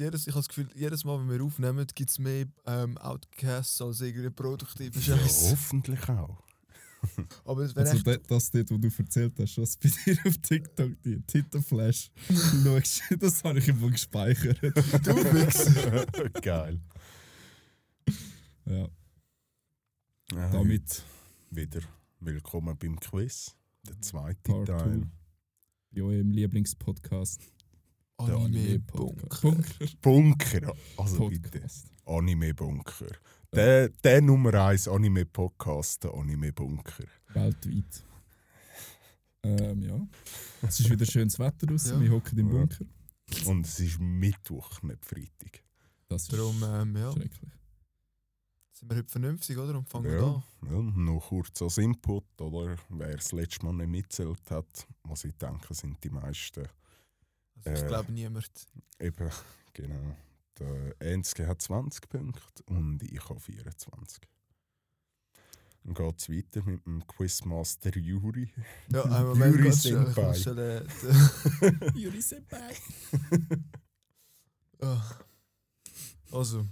Jedes, ich habe das Gefühl, jedes Mal, wenn wir aufnehmen, gibt es mehr ähm, Outcasts als irgendwie produktive Ja, Scheiße. hoffentlich auch. Aber es wäre Also echt. de, das dort, wo du erzählt hast, was bei dir auf TikTok die Titelflash schaust, das habe ich immer gespeichert. Du Wichser. Geil. Ja, Ja, damit wieder willkommen beim Quiz. Der zweite Part Teil. two. bei eurem Lieblingspodcast. Der Anime Podcast. Bunker. Bunker. Bunker. Also bitte. Podcast. Anime Bunker. Der, der Nummer 1 Anime Podcast, der Anime Bunker. Weltweit. Ähm, ja. Es ist wieder schönes Wetter draußen. Ja. Wir hocken im. Bunker. Und es ist Mittwoch, nicht Freitag. Das ist Darum, ähm, ja, schrecklich. sind wir heute vernünftig, oder? Und fangen Ja. an. Ja, noch kurz als Input, oder? Wer das letzte Mal nicht mitzählt hat, was ich denke, sind die meisten. Also, ich Äh. glaube niemand. Eben, genau. Der Enzke hat 20 Punkte und ich habe 24. Dann geht es weiter mit dem Quizmaster Juri. Ja, einen Moment. Ich Senpai. schnell, äh, Juri Senpai. Ah. Also,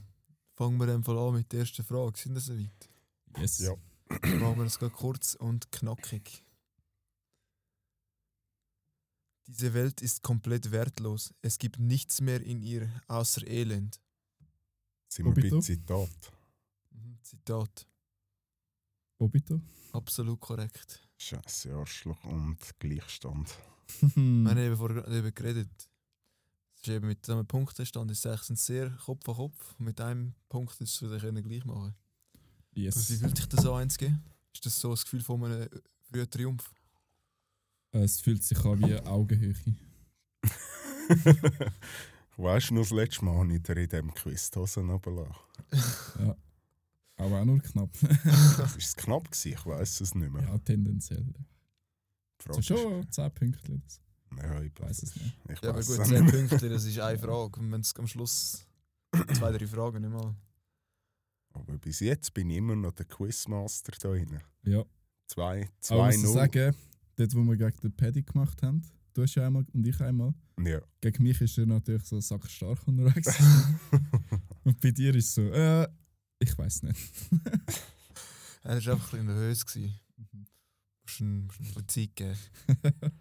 fangen wir einfach an mit der ersten Frage. Sind wir so weit? Yes. Ja. Machen wir das gerade kurz und knackig. Diese Welt ist komplett wertlos. Es gibt nichts mehr in ihr außer Elend. Sind wir bei Obito? Zitat. Mhm, Zitat. Obito. Absolut korrekt. Scheiße, Arschloch und Gleichstand. Wir haben eben vorher gerade darüber geredet. Es ist eben mit einem Punktestand ist es sehr Kopf an Kopf. Und mit einem Punkt ist es wieder können gleich machen. yes. Also, wie fühlt sich das an, eins geben? Ist das so das Gefühl von einem frühen Triumph? Es fühlt sich an wie Augenhöhe. weißt du, noch das letzte Mal dir in diesem Quiz die Hosen. Ja. Aber auch nur knapp. Das war knapp, gewesen, ich weiß es nicht mehr. ja, tendenziell. So schon 10 Punkte. oder so. ist- Ja, ich Weiß es nicht. Ich Ja, aber gut, es 10 nicht. Punkte, das ist eine Frage. Und wenn es am Schluss zwei, drei Fragen nicht mal. Aber bis jetzt bin ich immer noch der Quizmaster da drin. Ja. Zwei, Aber ich muss 2-0. sagen, dort, wo wir gegen den Paddy gemacht haben, du hast ja einmal und ich einmal, Ja. gegen mich ist er natürlich so sackstark unterwegs. und bei dir ist so, äh, ich weiß nicht. Er war einfach ein bisschen nervös. gewesen. Musst ihm musst ihm ein bisschen Zeit geben.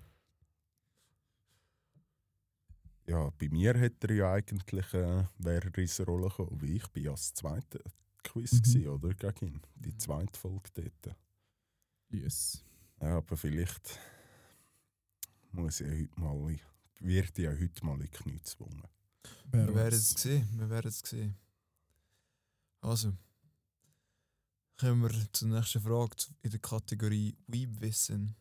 ja, bei mir hätte er ja eigentlich äh, wäre er in diese Rolle gekommen, wie ich bin ja das zweite Quiz Mhm. gewesen, oder? Gegen ihn. Die zweite Folge dort. Yes. Ja, aber vielleicht muss ich ja heute mal, wird ich ja heute mal in die Knie gezwungen. Wir werden es sehen. Wir werden es sehen. Also, kommen wir zur nächsten Frage in der Kategorie Weebwissen.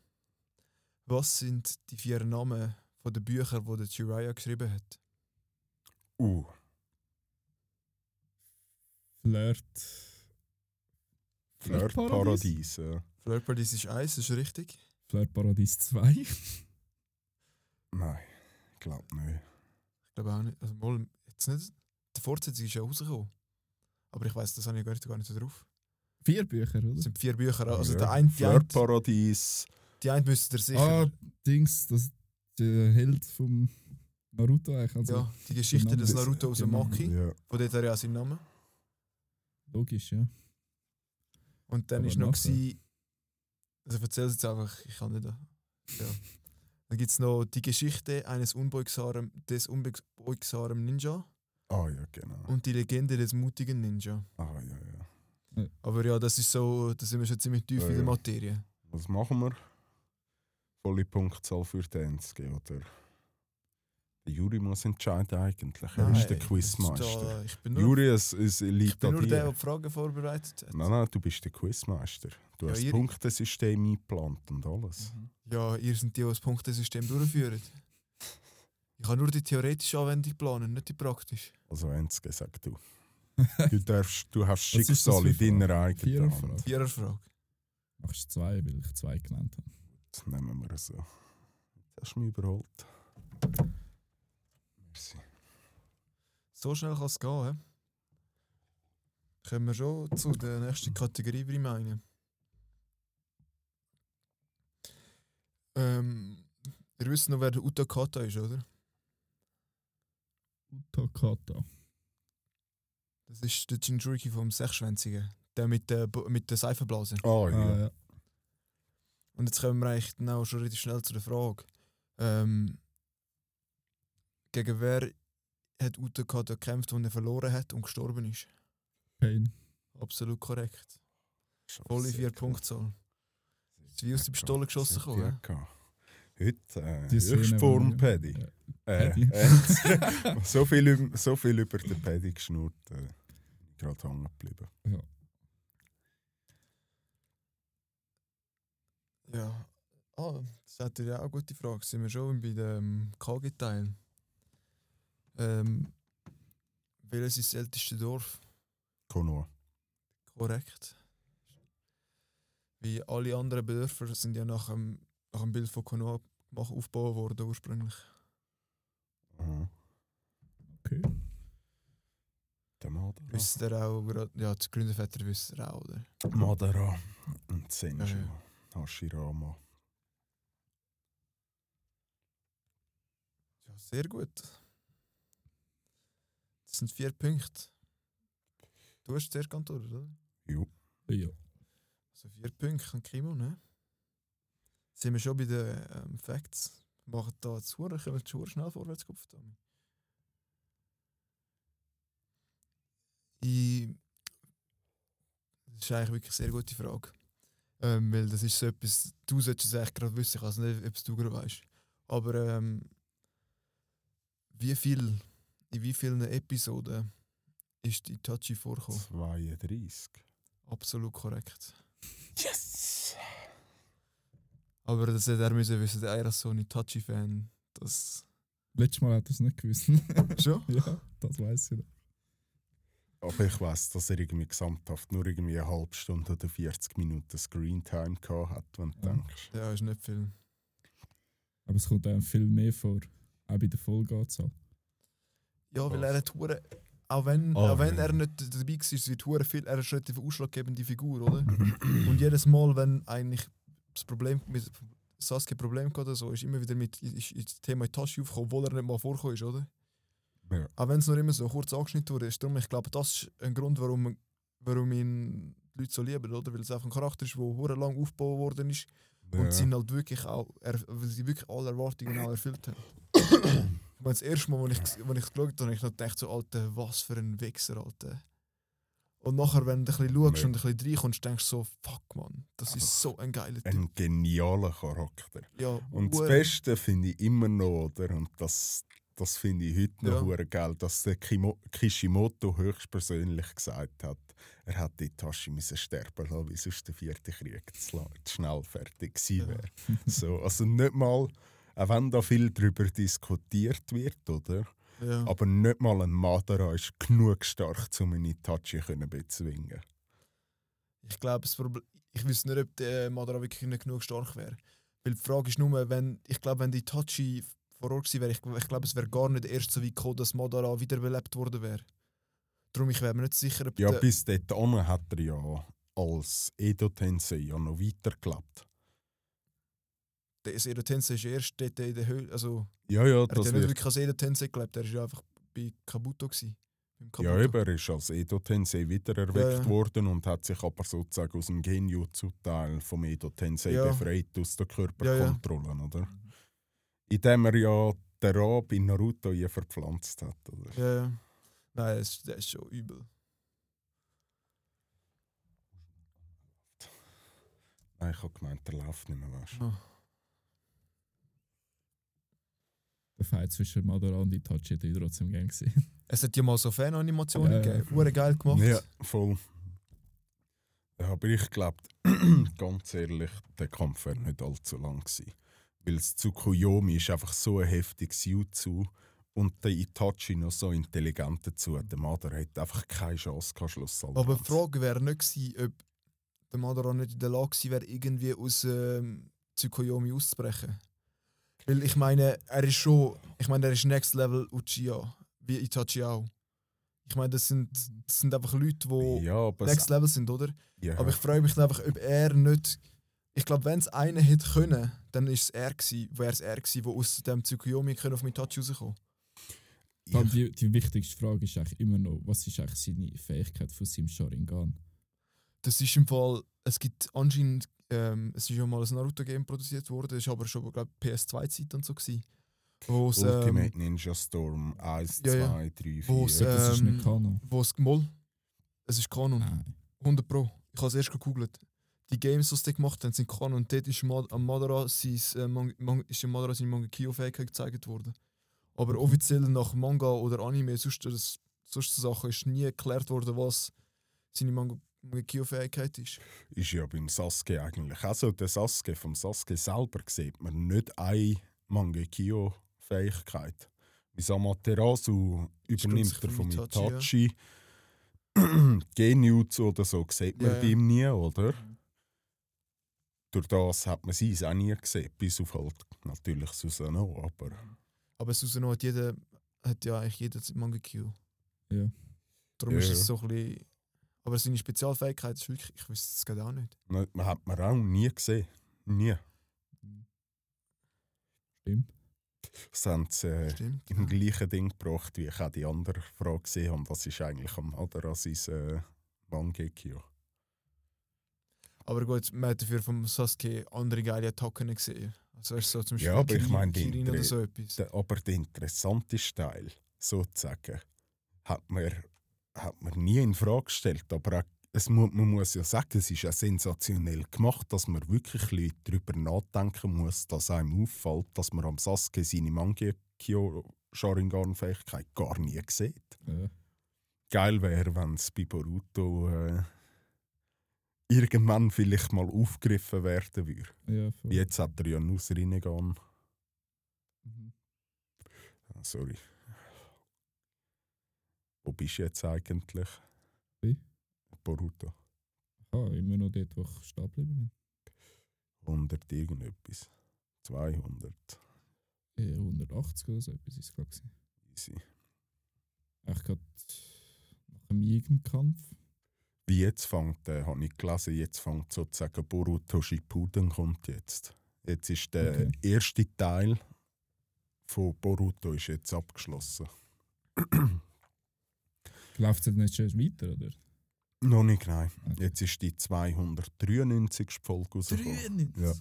Was sind die vier Namen von den Büchern, die der Jiraiya geschrieben hat? Uh, Flirt. Flirtparadies. Ja. Flirt Paradies ist eins, das ist richtig. Flirtparadies 2. Nein, ich glaube nicht. Ich glaube auch nicht. Also, mal, jetzt nicht. Die Fortsetzung ist ja rausgekommen. Aber ich weiß, das habe ich gar nicht, gar nicht so drauf. Vier Bücher, Es oder? sind vier Bücher. Also ja. der ein, die, ein, Flirtparadies. die ein müsst ihr sicher. Ah, Dings, das der Held vom Naruto eigentlich. Also, ja, die Geschichte des Naruto aus dem genau. Maki. Ja. Von dort hat er ja seinen Namen. Logisch, ja. Und dann Aber ist noch. Gewesen, also erzähl es jetzt einfach, ich kann nicht. Ja. Dann gibt es noch die Geschichte eines unbeugsamen, des unbeugsamen Ninja Ah ja, genau. und die Legende des mutigen Ninja. Ah ja, ja. Aber ja, das ist so, da sind wir schon ziemlich tief Ja, in der. Materie. Was machen wir? Volle Punktzahl für den oder? Der Juri muss entscheiden eigentlich. Er ist der das ist da- Ich bin nur, Juri, es, es ich liegt bin an nur der, der die Fragen vorbereitet hat. Nein, nein, du bist der Quizmeister. Du Ja, hast das Punktesystem eingeplant und alles. Ja, ihr seid die, die das Punktesystem durchführen. Ich kann nur die theoretische Anwendung planen, nicht die praktische. Also Enzke, sag du. Du, darfst, du hast das Schicksal in deiner eigenen? Hand. Viererfrage. Machst du zwei, weil ich zwei genannt habe. Das nehmen wir so. Jetzt hast du mich überholt. So schnell kann es gehen, hä? Kommen wir schon zu der nächsten Kategorie, würde ich meinen. Ähm, ihr wisst noch, wer der Uta Kata ist, oder? Utakata. Das ist der Jinjuriki vom Sechsschwänzigen. Der mit der, mit der Seifenblase. Oh ja. Ah, ja. Und jetzt kommen wir eigentlich dann auch schon relativ schnell zu der Frage. Ähm, gegen wer hat Uta Kata gekämpft, wo er verloren hat und gestorben ist? Pain. Absolut korrekt. Volle vier. Punktzahl. Ist wie aus der Pistole geschossen gekommen, gut gehabt. Heute äh, Höchstform wo- Paddy. Ja. Äh, äh, so, viel, so viel über den Paddy geschnurrt. Äh, gerade hängen geblieben. Ja. Ah, das hat ja auch eine gute Frage. Sind wir schon bei dem KG-Teil? Ähm, welches ist das älteste Dorf? Konoa. Korrekt. Wie alle anderen Dörfer sind ja nach dem, nach dem Bild von gemacht- aufgebaut worden ursprünglich. Aha. Okay. Der Madara. Wisst ihr auch, ja, die Gründerväter wissen ihr auch, oder? Madara und Senju. Ja, ja. Hashirama. Ja, sehr gut. Das sind vier Punkte. Du hast zuerst geantwortet, oder? Jo. Ja. Also vier Punkte an Kimo, ne? Sind wir schon bei den ähm, Facts? Wir machen da zu, können wir schnell vorwärts gehen. Tommy. Ich, das ist eigentlich wirklich eine sehr gute Frage. Ähm, weil das ist so etwas, du solltest es eigentlich gerade wissen, ich weiß nicht, ob es du gerade weißt. Aber ähm, wie viel, in wie vielen Episoden ist Itachi vorgekommen? 32. Absolut korrekt. Yes! Aber das hätte er müssen wissen, der ist so ein Itachi-Fan. Das. Letztes Mal hat er es nicht gewusst. Schon? ja, das weiß ich. noch. Aber ich weiss, dass er irgendwie gesamthaft nur irgendwie eine halbe Stunde oder 40 Minuten Screentime gehabt hat, wenn du Ja. denkst. Ja, ist nicht viel. Aber es kommt einem viel mehr vor. Auch bei der Folgeanzahl. Ja, weil er hat hure, auch wenn, Ah, auch wenn er nicht dabei war, wird hure viel, er ist eine ausschlaggebende Figur, oder? Und jedes Mal, wenn eigentlich das Problem mit Sasuke ein Problem hatte, so, ist immer wieder mit ist, ist das Thema Itachi aufgekommen, obwohl er nicht mal vorgekommen ist, oder? Ja. Auch wenn es nur immer so kurz angeschnitten wurde, ist darum, ich glaube, das ist ein Grund, warum, warum ihn die Leute so lieben, oder? Weil es einfach ein Charakter ist, der lang aufgebaut worden ist und Ja. sie ihn halt wirklich auch, weil sie wirklich alle Erwartungen auch erfüllt haben. meine, das erste Mal, als ich, als ich geschaut habe, habe ich noch gedacht, so, Alter, was für ein Wichser, Alter. Und nachher, wenn du ein bisschen schaust Ja. und ein bisschen reinkommst, denkst du so, fuck man, das ist so ein geiler Typ. Ein genialer Charakter. Ja, Und das Beste finde ich immer noch, oder? Und das, das finde ich heute noch Ja. geil, dass der Kimo Kishimoto höchstpersönlich gesagt hat, er hätte Itachi müssen sterben lassen, wie sonst der vierte Krieg zu, schnell fertig gewesen Ja. wäre. so, also nicht mal, auch wenn da viel darüber diskutiert wird, oder? ja. Aber nicht mal ein Madara ist genug stark, um einen Itachi können bezwingen. Ich glaube, ich wüsste nicht, ob der Madara wirklich nicht genug stark wäre. Weil die Frage ist nur, wenn, ich glaube, wenn die Itachi vor Ort gewesen wäre, ich, ich glaube, es wäre gar nicht erst so weit gekommen, dass Madara wiederbelebt worden wäre. Darum, ich wäre mir nicht sicher, ob Ja, bis dahin hat er ja als Edo Tensei ja noch weitergelebt. Der Sedo Tensei ist erst dort in der Höhle, also Ja, ja, er hat das ja nicht wirklich als Sedo Tensei gelebt, er ist ja einfach bei Kabuto gewesen. Ja, eben, er ist als Edo Tensei wiedererweckt Ja, ja. worden und hat sich aber sozusagen aus dem Genjutsu-Teil vom Edo Tensei Ja. befreit aus der Körperkontrolle, oder? Mhm. Indem er ja den Ra bei Naruto hier verpflanzt hat, oder? Ja, ja. Nein, das, das ist schon übel. Nein, ich habe gemeint, er läuft nicht mehr, weißt du. Ah. Der Fight zwischen Madara und Itachi hat trotzdem gern gesehen. Es hat ja mal so Fan-Animationen ja. gegeben. Hure geil gemacht. Ja, voll. Ja, aber ich glaube, ganz ehrlich, der Kampf wäre nicht allzu lang gewesen. Weil das Tsukuyomi ist einfach so ein heftiges Jutsu und der Itachi noch so intelligent dazu. Der Madara hat einfach keine Chance gehabt, schlussendlich. Aber die Frage wäre nicht gewesen, ob der Madara nicht in der Lage gewesen wäre, irgendwie aus ähm, Tsukuyomi auszubrechen. Weil ich meine, er ist schon, ich meine, er ist Next Level Uchiha, wie Itachi auch. Ich meine, das sind, das sind einfach Leute, die ja, Next Level sind, oder? ja, Aber ich frage mich einfach, ob er nicht. Ich glaube, wenn es einen hätte können, dann ist es er gewesen, wäre es er gewesen, der aus dem Tsukuyomi können auf Itachi rauskommen. Ich, die, die wichtigste Frage ist eigentlich immer noch, was ist eigentlich seine Fähigkeit von seinem Sharingan? Das ist im Fall, es gibt anscheinend, ähm, es ist ja mal ein Naruto-Game produziert worden, das ist aber schon, glaube PS2-Zeit und so gewesen. Wo es, ähm, Ultimate Ninja Storm 1, ja, ja. 2, 3, 4. Wo's, Ja, das ist Ähm, nicht Kanon. wo es Moll, es ist Kanon, Nein. 100 Pro. Ich habe es erst gegoogelt. Die Games, die sie gemacht haben, sind Kanon und dort ist am Madara, sein, äh, Man Man ist Madara seine Mangekyo-Fähigkeit gezeigt worden. Aber offiziell nach Manga oder Anime, sonst, das, sonst so Sachen, ist nie erklärt worden, was seine Mang- Mangekyo-Fähigkeit ist. ist ja beim Sasuke eigentlich. Also der Sasuke vom Sasuke selber sieht man nicht eine Mangekyo-Fähigkeit. Wie Amaterasu übernimmt er von vom Itachi, Itachi. Genjutsu oder so sieht man Ja, bei ja. ihm nie, oder? Durch das hat man sie auch nie gesehen, bis auf halt natürlich Susanoo, aber Aber Susanoo hat, jeder, hat ja eigentlich jeder Mangekyo. Ja. Darum Ja, ist ja. es so ein bisschen... Aber seine Spezialfähigkeit ist wirklich... Ich wüsste es gerade auch nicht. ne- man hat man auch nie gesehen. Nie. Stimmt. Das haben sie äh, Stimmt. im gleichen Ding gebracht, wie ich auch die andere Frage gesehen habe. Was ist eigentlich am Madara sein äh, Mangekyo? Aber gut, man hat dafür vom Sasuke andere geile Attacken gesehen. Also weißt so zum Beispiel Ja, aber ich Kirin- meine, Kirin oder so etwas. Der, aber der interessanteste Teil, sozusagen, hat man, hat man nie in Frage gestellt. Aber es mu man muss ja sagen, es ist ja sensationell gemacht, dass man wirklich Leute darüber nachdenken muss, dass einem auffällt, dass man am Sasuke seine Mangekyo Sharingan-Fähigkeit gar nie sieht. Ja. Geil wäre, wenn es bei Boruto äh, irgendwann vielleicht mal aufgegriffen werden würde. Ja. Jetzt hat er ja nur Rinnegan. Mhm. Ah, Sorry. Wo bist du jetzt eigentlich? Wie? Boruto. Ah, immer noch dort, wo ich stehen geblieben 100 irgendetwas. 200. bin. Ja, 180 oder so etwas ist es, glaube ich. Easy. Ich gerade nach dem Jugendkampf. Wie jetzt fängt, äh, habe ich gelesen, jetzt fängt sozusagen Boruto Shippuden kommt jetzt. Jetzt ist der Okay. erste Teil von Boruto ist jetzt abgeschlossen. Läuft es jetzt nicht schon weiter, oder? Noch nicht, nein. Okay. Jetzt ist die 293. Folge rausgekommen. 93? Ja.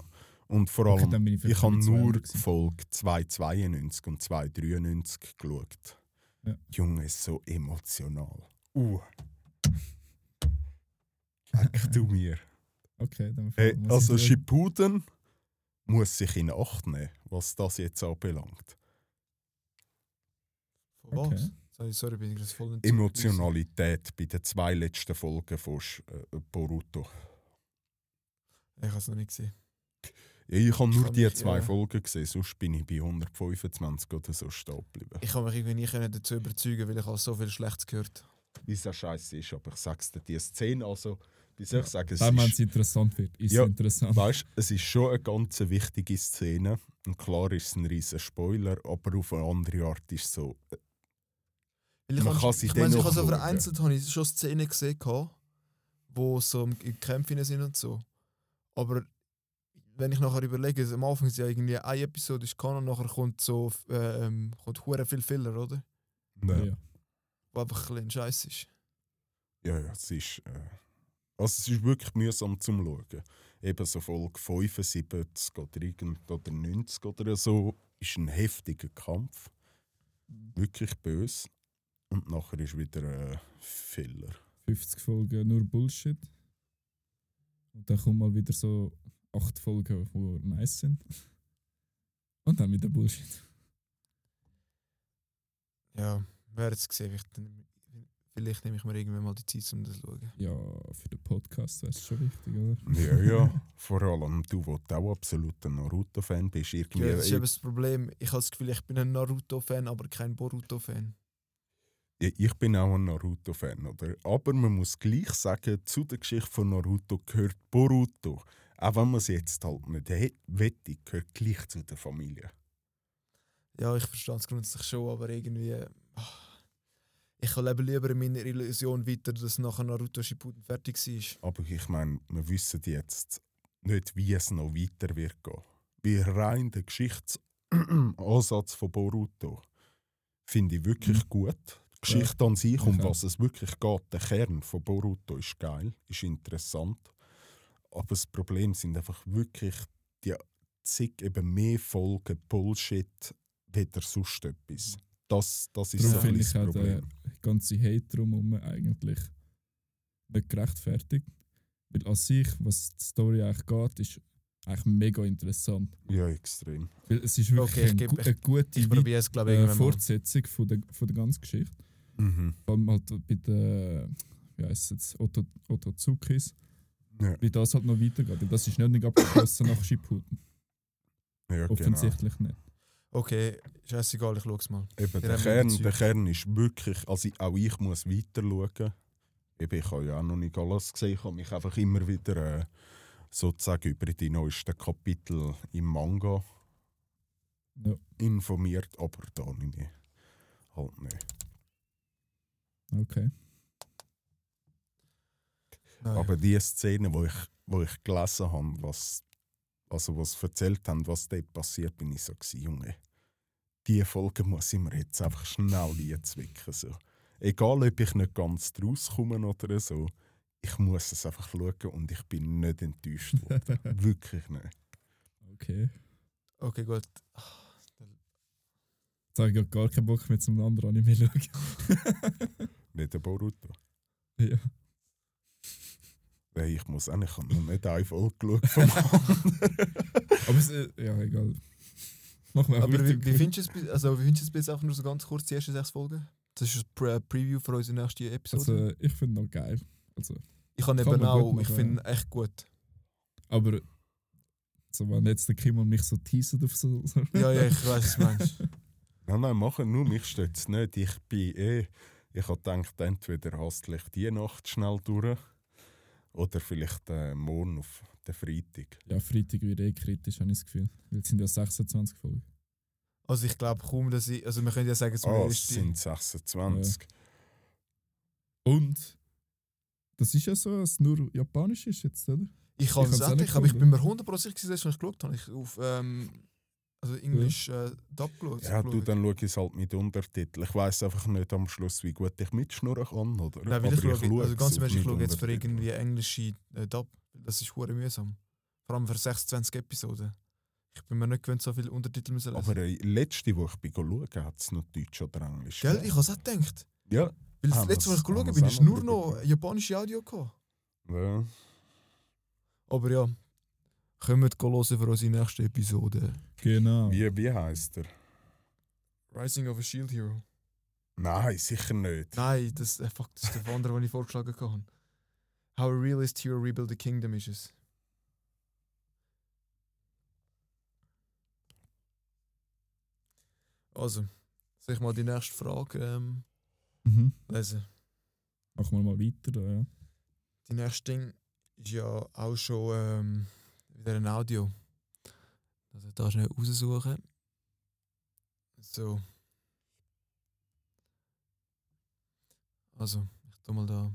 Und vor Okay, allem, bin ich ich habe nur 200 die gewesen. Folge 292 und 293 geschaut. Ja. Junge, ist so emotional. Uh. Leck du mir. Okay, dann muss also. Shippuden muss sich in Acht nehmen, was das jetzt anbelangt. Okay. was? Sorry, sorry, bin ich das voll nicht Emotionalität bei den zwei letzten Folgen von Sch- äh, Boruto. Ich habe es noch nicht gesehen. Ja, ich habe nur die zwei ja. Folgen gesehen, sonst bin ich bei 125 oder so stehen geblieben. Ich kann mich irgendwie können dazu überzeugen, weil ich habe so viel Schlechtes gehört. Wie es scheiße ist, aber ich sag's dir, die Szene, also, wie soll ich sagen, es wenn es ist, interessant wird, ist Ja, es interessant. weißt, es ist schon eine ganz wichtige Szene. Und klar ist es ein riesen Spoiler, aber auf eine andere Art ist es so. Weil ich Man habe- kann sie ich meine, ich habe so vereinzelt habe ich schon Szenen gesehen, wo so im Kämpfen sind und so. Aber wenn ich nachher überlege, am Anfang ist ja irgendwie eine Episode ist Kanon, nachher kommt so äh, ähm, kommt hure viel Filler, oder? Ja, Ja. Wo einfach ein bisschen scheiße ist. ja, ja es ist. Äh, also, es ist wirklich mühsam zum Schauen. Eben so Folge 75 oder, irgend, oder 90 oder so ist ein heftiger Kampf. Wirklich böse. Und nachher ist wieder äh, Filler. 50 Folgen nur Bullshit. Und dann kommen mal wieder so 8 Folgen, die nice sind. Und dann wieder Bullshit. Ja, wir werden es sehen. Vielleicht, vielleicht nehme ich mir irgendwann mal die Zeit, um das zu schauen. Ja, für den Podcast wäre es schon wichtig, oder? Ja, ja. Vor allem du, wo du auch absoluter Naruto-Fan bist. Irgendwie, Ja, das ist eben das Problem. Ich habe das Gefühl, ich bin ein Naruto-Fan, aber kein Boruto-Fan. Ja, ich bin auch ein Naruto-Fan, oder? Aber man muss gleich sagen, zu der Geschichte von Naruto gehört Boruto. Auch wenn man es jetzt halt nicht wette, gehört gleich zu der Familie. Ja, ich verstehe es grundsätzlich schon, aber irgendwie. ah, Ich lebe lieber in meiner Illusion weiter, dass nachher Naruto Shippuden fertig war. Aber ich meine, wir wissen jetzt nicht, wie es noch weiter wird gehen. Wie rein der Geschichtsansatz von Boruto finde ich wirklich gut. Die Geschichte an sich, um Okay. was es wirklich geht, der Kern von Boruto ist geil, ist interessant. Aber das Problem sind einfach wirklich die zig eben mehr Folgen Bullshit weder sonst etwas. Das, das ist Darum so ein ich das den Problem. ganzen Hate drumherum eigentlich nicht gerechtfertigt. Weil an sich, was die Story eigentlich geht, ist eigentlich mega interessant. Ja, extrem. Weil es ist wirklich Okay, ich ein geb- gu- eine gute Ich probiere es, glaube ich, äh. Fortsetzung von der, von der ganzen Geschichte. Mhm. Vor allem halt bei den, wie heisst es jetzt, Otto, Ototsukis, Ja, wie das halt noch weitergeht. Weil das ist nicht, nicht abgeschlossen nach Shippuden. ja genau. Offensichtlich nicht. Okay, scheißegal, ich schaue es mal. Eben, der, Kern, der. Kern ist wirklich, also auch ich muss weiter schauen. Eben, ich habe ja auch noch nicht alles gesehen, ich habe mich einfach immer wieder äh, sozusagen über die neuesten Kapitel im Manga Ja, informiert, aber da nicht. Halt nicht. Okay. Nein. Aber die Szene, wo ich, wo ich gelesen habe, was, also was erzählt haben, was dort passiert, bin ich so gewesen, Junge. Die Folge muss ich mir jetzt einfach schnell einzwicken. So. Egal, ob ich nicht ganz draus komme oder so, ich muss es einfach schauen und ich bin nicht enttäuscht worden. Wirklich nicht. Okay. okay, gut. Jetzt habe ich gar keinen Bock mehr zum anderen Anime zu schauen. Nicht der Boruto. ja. Nein, ich muss auch nicht, ich habe noch nicht eine Folge geschaut vom anderen. Aber es, äh, ja, egal. Machen wir Aber wie, wie findest du es bis- also, wie findest du es bis einfach nur so ganz kurz, die ersten sechs Folgen? Das ist ein Pre Preview für unsere nächste Episode. Also, ich finde noch geil. Also, ich habe kann eben auch, ich finde echt gut. aber so, wenn jetzt der Kim und mich so teasert auf so. so Ja, ja, ich weiß, was du meinst. Nein, nein, machen nur, mich stört es nicht. Ich bin eh, ich habe gedacht, entweder hastlich die Nacht schnell durch oder vielleicht äh, morgen auf den Freitag. Ja, Freitag wird eh kritisch, habe ich das Gefühl. Weil es sind ja 26 Folgen. Also ich glaube kaum, dass ich, also wir können ja sagen, es Ah, ist es die, sind 26. Und das ist ja so, dass es nur Japanisch ist jetzt, oder? ich kann ich es auch endlich, nicht aber ich bin mir 100% sicher, dass ich geschaut habe. Ich auf ähm, also Englisch äh, Dub geschaut. Ja, du, dann schaue ich es halt mit Untertiteln. Ich weiß einfach nicht am Schluss, wie gut ich mitschnurren kann. Oder? Nein, weil ich Aber schaue, also ganz Ernst, ich schaue jetzt für irgendwie englische äh, Dub. Das ist hure mühsam. Vor allem für 26 Episoden. Ich bin mir nicht gewöhnt, so viele Untertitel müssen lesen. Aber äh, letzte, wo ich bin schauen, hat es noch Deutsch oder Englisch. Gell, ich habe es auch gedacht. Ja. Weil das Haben letzte, was ich geschaut wir's ist nur noch noch japanische Audio gekommen. ja. Aber ja, kommt hören für unsere nächste Episode. Genau. Wie, wie heisst er? Rising of a Shield Hero. Nein, sicher nicht. Nein, das, äh, fuck, das ist der andere, den ich vorgeschlagen habe. How a realist hero rebuild a kingdom ist es. Also, soll ich mal die nächste Frage ähm, Mhm. lesen? Machen wir mal weiter. Da, ja. Die nächste Ding ist ja auch schon ähm, wieder ein Audio. Also da schnell raussuchen. So. Also, ich tu mal da.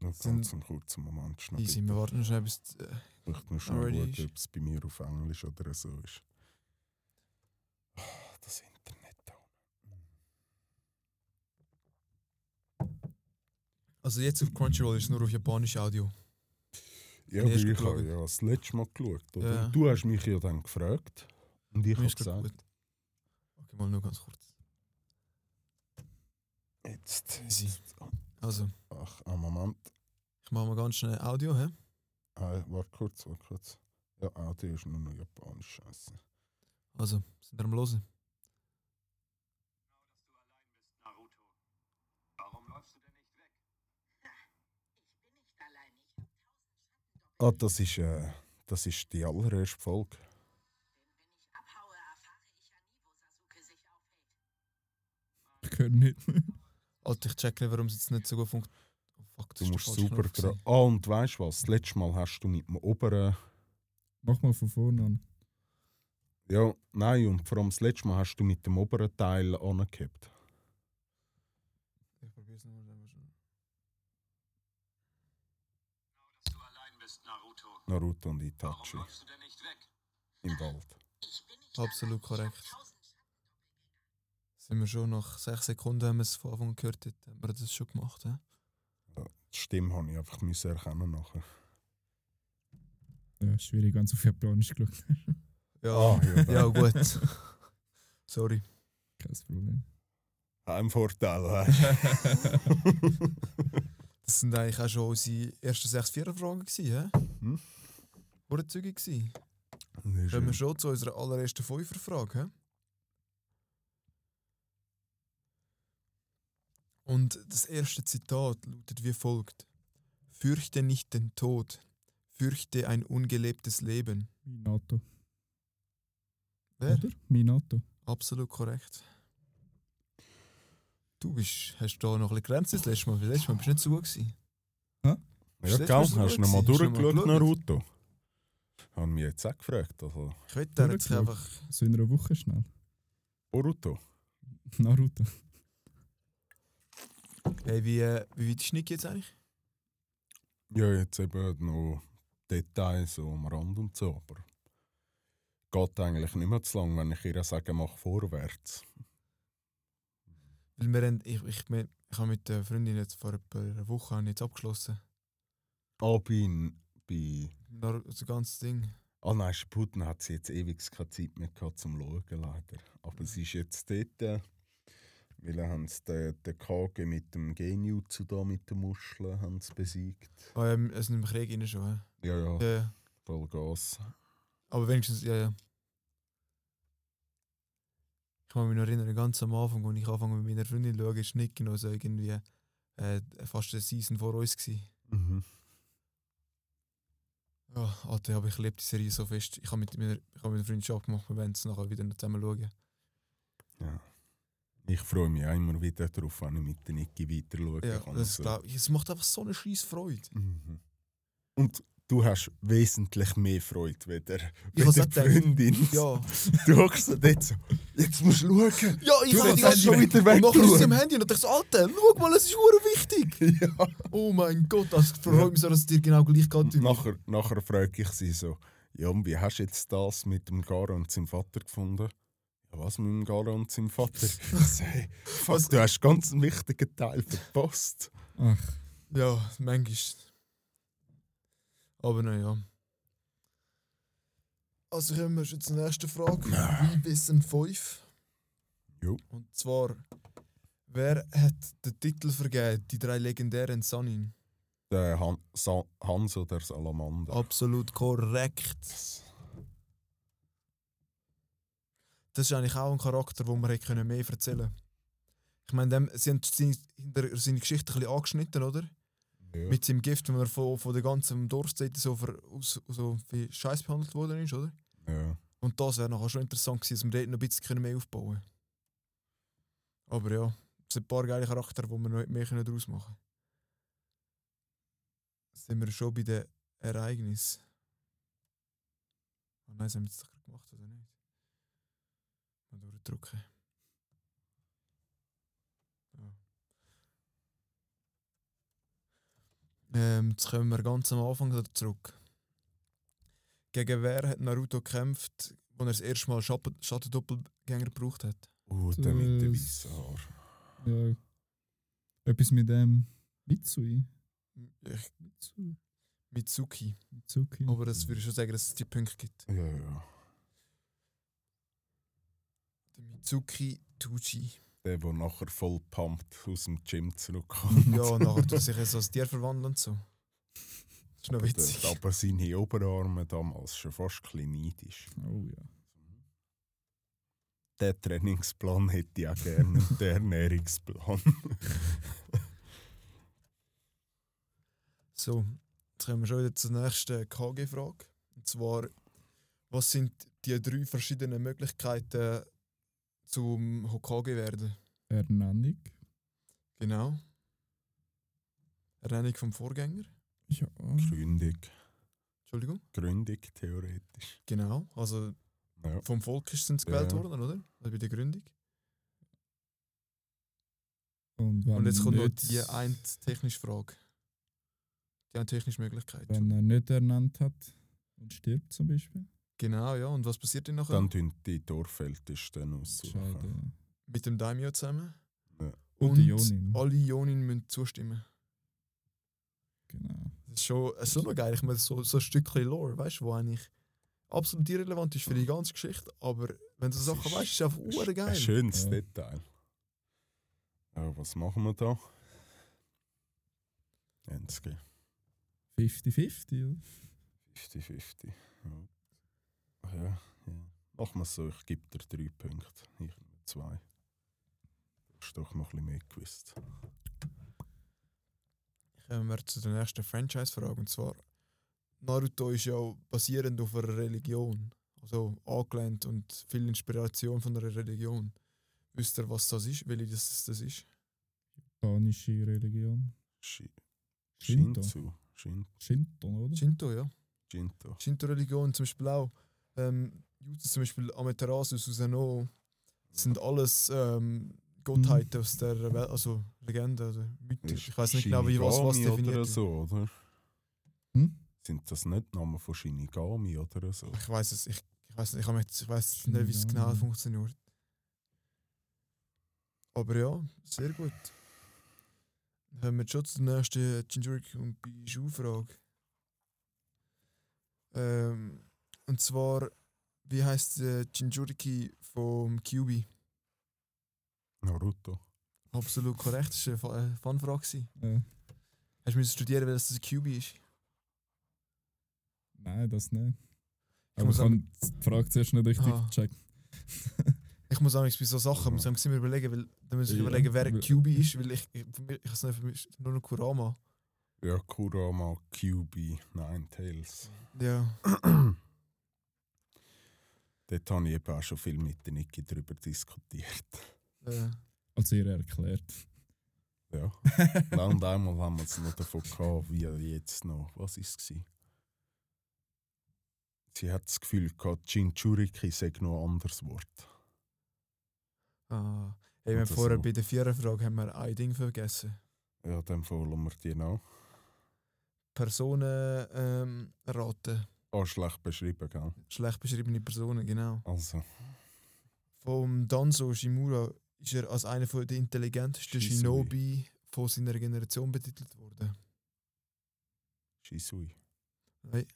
Noch Sind- ganz einen kurzen Moment. Schnell Easy, bitte. wir warten noch schnell bis. Äh, Ich möchte schnell Already schauen, ob es bei mir auf Englisch oder so ist. Ah, Das Internet da. also jetzt auf Crunchyroll ist es nur auf Japanisch Audio. Ja, ich habe ja das letzte Mal geschaut. Ja. Du hast mich ja dann gefragt. Und ich habe gesagt, gut. Okay, mal nur ganz kurz. jetzt. Easy. Also, Ach, einen Moment. ich mache mal ganz schnell Audio, hä? Ah, warte kurz, warte kurz. Ja, Audio ist nur noch japanisch. Scheiße. Also, sind wir am Hören? Ah, das ist, äh, das ist die allererste Folge. abhaue, erfahre ich höre nicht. Alter, ich check nicht, warum es jetzt nicht so gut funktioniert. Oh, fuck, das Du musst super dran. Ah, und weißt du was? Das letzte Mal hast du mit dem oberen. Mach mal von vorne an. Ja, nein, und vor allem das letzte Mal hast du mit dem oberen Teil angehabt. Ich probier's nochmal selber schon. dass du allein bist, Naruto. Und Itachi läufst du denn nicht weg? im Wald. Absolut korrekt. Sind wir schon nach sechs Sekunden, haben wir es von Anfang gehört, hat- haben wir das schon gemacht. He? Die Stimme habe ich einfach müssen erkennen nachher. Ja, schwierig, wenn du auf Japanisch geschaut hast. Ja, Ah, ja, ja gut. Sorry. Kein Problem. Ein Vorteil, Das sind eigentlich auch schon unsere ersten sechs Viererfragen gewesen, hä? Hm? Wurde zügig gewesen. Kommen wir schon zu unserer allerersten Fünferfrage, hä? Und das erste Zitat lautet wie folgt: Fürchte nicht den Tod, fürchte ein ungelebtes Leben. Minato. Wer? Oder? Minato. Absolut korrekt. Du bist, hast da noch ein bisschen Grenzen das letzte Mal. Das letzte Mal bist du nicht so gut gewesen. Ja, gell, das hast du gut noch mal gewesen? Hast du noch mal durchgeschaut, geschaut? Naruto? Haben mich jetzt auch gefragt. Also, Ich wette, er hat sich Durchgeschaut. einfach. So in einer Woche schnell. Boruto. Naruto. Hey, wie, äh, wie weit ist Nick jetzt eigentlich? Ja, jetzt eben noch Details so am Rand und so, aber geht eigentlich nicht mehr zu lang, wenn ich ihr sage, mach vorwärts. Weil wir haben, ich, ich, mein, ich habe mit der Freundin jetzt vor etwa einer Woche habe ich jetzt abgeschlossen. Ah, bei, bei Das ganze Ding. Ah nein, Sputen hat sie jetzt ewig keine Zeit mehr gehabt zum Schauen, leider. Aber sie ist jetzt dort, äh, weil haben sie den, den Kage mit dem Genjutsu da, mit den Muscheln, haben sie besiegt. Ah, ja, es sind im Krieg rein schon. Ja, ja, Ja, ja. voll Gas. Aber wenigstens, ja, ja. Ich kann mich noch erinnern, ganz am Anfang, als ich anfange mit meiner Freundin zu schauen, ist Nick noch so irgendwie äh, fast eine Season vor uns. Gewesen. Mhm. Ja, Alter, aber ich liebe die Serie so fest. Ich habe mit meiner, ich hab mit meiner Freundin abgemacht, wir werden es nachher wieder zusammen schauen. Ja. Ich freue mich auch immer wieder darauf, wenn ich mit der Niki weiter schauen Ja, kann. das glaub ich. Es macht einfach so eine scheiß Freude. Mhm. Und du hast wesentlich mehr Freude wieder Ich wie hab's die auch gedacht. Freundin. Ja, Du hockst dort so, jetzt musst du schauen. ja ich Du habe das schon wieder Und nachher ist am Handy und ich dachte so, Alter, schau mal, es ist hure wichtig. Ja. Oh mein Gott, das freut mich so, dass es dir genau gleich geht. wie. Nachher, nachher frage ich sie so, ja, und wie hast du jetzt das mit dem Gara und seinem Vater gefunden? Was mit dem Gara und seinem Vater? Ich hey, fuck, du hast ganz einen wichtigen Teil verpasst. Ach, Ja, manchmal. Aber naja. Also kommen wir schon zur nächsten Frage. Wie wissen 5? Jo. Und zwar, wer hat den Titel vergeben, die drei legendären Sanin? Der Han Sa Hans oder Salamander. Absolut korrekt. Das ist eigentlich auch ein Charakter, wo man hätte mehr erzählen können. Ich meine, dem- sie haben seine, hinter seine Geschichte ein bisschen angeschnitten, oder? Ja. Mit seinem Gift, wenn er von, von der ganzen Dorfseite so, ver, aus, so wie Scheiß behandelt worden ist, oder? ja. Und das wäre nachher schon interessant gewesen, dass wir dort noch ein bisschen mehr aufbauen können. Aber ja, es sind ein paar geile Charaktere, die wir noch mehr können daraus machen können. Sind wir schon bei den Ereignissen? Oh nein, das haben wir jetzt doch gemacht, oder nicht? Mal durchdrücken. Ähm, jetzt kommen wir ganz am Anfang wieder zurück. Gegen wer hat Naruto gekämpft, als er das erste Mal Schatten- Schattendoppelgänger gebraucht hat? Uh, der mit dem Das- weißen Haar. ja. Etwas mit dem Mitsui. Ich, Mitsui. Mitsuki. Mitsuki. Aber das würde ich schon sagen, dass es die Punkte gibt. Ja, ja. Der Mitsuki Tuji. Der, der nachher voll pumped aus dem Gym zurückkommt. Ja, und nachher tut er sich so als Tier verwandeln und so. Das ist noch witzig. Der- Aber seine Oberarme damals schon fast ein bisschen neidisch. Oh ja. Den Trainingsplan hätte ich auch gerne und den Ernährungsplan. So, jetzt kommen wir schon wieder zur nächsten KG-Frage. Und zwar, was sind die drei verschiedenen Möglichkeiten zum Hokage werden? Ernennung. Genau. Ernennung vom Vorgänger. Ja. Gründung. Entschuldigung. Gründung, theoretisch. Genau. Also Ja. vom Volk ist es gewählt Ja. worden, oder? Also bei der Gründung. Und, wenn Und jetzt kommt noch die eine technische Frage. Die eine technische Möglichkeit. Wenn er nicht ernannt hat und stirbt zum Beispiel. Genau, ja. Und was passiert dann nachher? Dann tun die Dorfältesten aussuchen. Mit dem Daimyo zusammen. Ja. Und die Jonin. alle Jonin müssen zustimmen. Genau. Das ist schon, es ist schon noch geil. Ich meine, so, so ein Stückchen Lore, weißt du, wo eigentlich absolut irrelevant ist für die ganze Geschichte. Aber wenn du so Das Sachen ist weißt, ist es einfach ur Ein geil. schönes Ja. Detail. Ja, was machen wir da? Ensky. 50-50, oder? 50-50. Ja. Ach ja, ja. Machen wir es so, ich gebe dir drei Punkte. Ich nur zwei. Du hast doch noch ein bisschen mehr gewusst. Kommen wir zu der nächsten Franchise-Frage. Und zwar, Naruto ist ja basierend auf einer Religion. Also angelehnt und viel Inspiration von einer Religion. Wisst ihr, was das ist? Welche das, das ist? Japanische Religion. Shi Shinto. Shinzo. Shin Shinto, oder? Shinto, ja. Shinto. Shinto-Religion zum Beispiel auch. Ähm, Jutsu zum Beispiel Amaterasu, Susanoo, das sind alles ähm, Gottheiten aus der Welt, also Legende oder Mythen. Ist Ich weiß nicht genau, wie was, was definiert oder wird. so, oder? Hm? Sind das nicht Namen von Shinigami oder so? Ich weiß es, ich, ich weiß nicht, ich, ich weiß nicht, wie es genau funktioniert. Aber ja, sehr gut. Dann kommen wir schon zur nächsten Jinjuriki und Bijou-Frage. Ähm, und zwar, wie heißt der Jinjuriki vom QB? Naruto. Absolut korrekt, das war eine Fa- Fun-Frage. gewesen. Ja. Hast du müssen studieren, weil das ein QB ist? Nein, das nicht. Ich Aber muss ich habe die Frage zuerst nicht richtig Ah. gecheckt. Ich muss auch bei so Sachen, Ja. muss ich immer überlegen, weil dann muss ich Ja. überlegen, wer QB ist, weil ich, ich, ich, ich, für mich nur noch Kurama. Ja, Kurama, QB, Nine Tails. Ja. Dort habe ich eben auch schon viel mit der Niki darüber diskutiert. Äh, Als ihr erklärt. Ja. und einmal haben wir es noch davon gehabt, wie jetzt noch. Was war es? Sie hat das Gefühl gehabt, Jinchuriki sei noch ein anderes Wort. ah. Hey, wir vorher so. bei der Viererfrage haben wir ein Ding vergessen. Ja, dann folgen wir die noch. Personen ähm, raten. Ah, schlecht beschrieben, gell? Schlecht beschriebene Personen, genau. Also, Vom Danzo Shimura ist er als einer von der intelligentesten Shisui. Shinobi von seiner Generation betitelt worden. Shisui. Hey,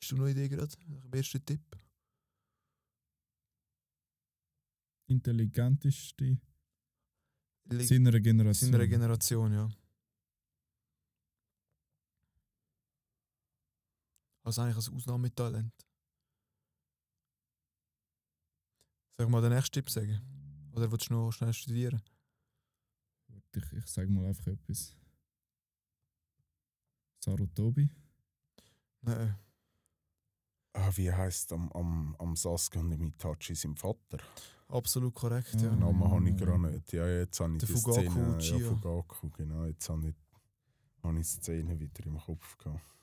hast du noch eine Idee gerade? Nach dem ersten Tipp? Intelligenteste seiner Generation. seiner Generation, ja. Also eigentlich ein Ausnahmetalent. Soll ich mal den nächsten Tipp sagen? Oder willst du noch schnell studieren? ich, ich sage mal einfach etwas. Sarutobi. Nein. Ah, wie heisst am, am, am Sasuke und dem Itachi sein Vater? Absolut korrekt, ja. Ja. Den Namen habe ich gerade nicht. Ja, jetzt habe ich Der die Fugaku Szene. Ja. Fugaku, genau. Jetzt habe ich, habe ich die Szene wieder im Kopf gehabt.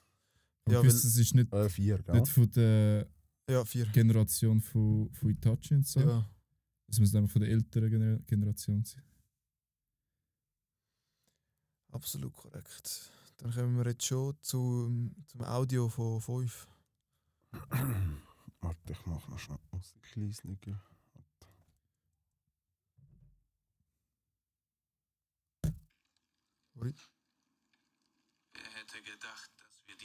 Ja, ja, es ist nicht, Äh, vier, gell? nicht von der Ja, vier. Generation von, von Itachi und so. Ja. Es muss einfach von der älteren Gener Generation sein. Absolut korrekt. Dann kommen wir jetzt schon zum, zum Audio von 5. Warte, ich mache noch schnell Musik leislicher. Wer hätte gedacht,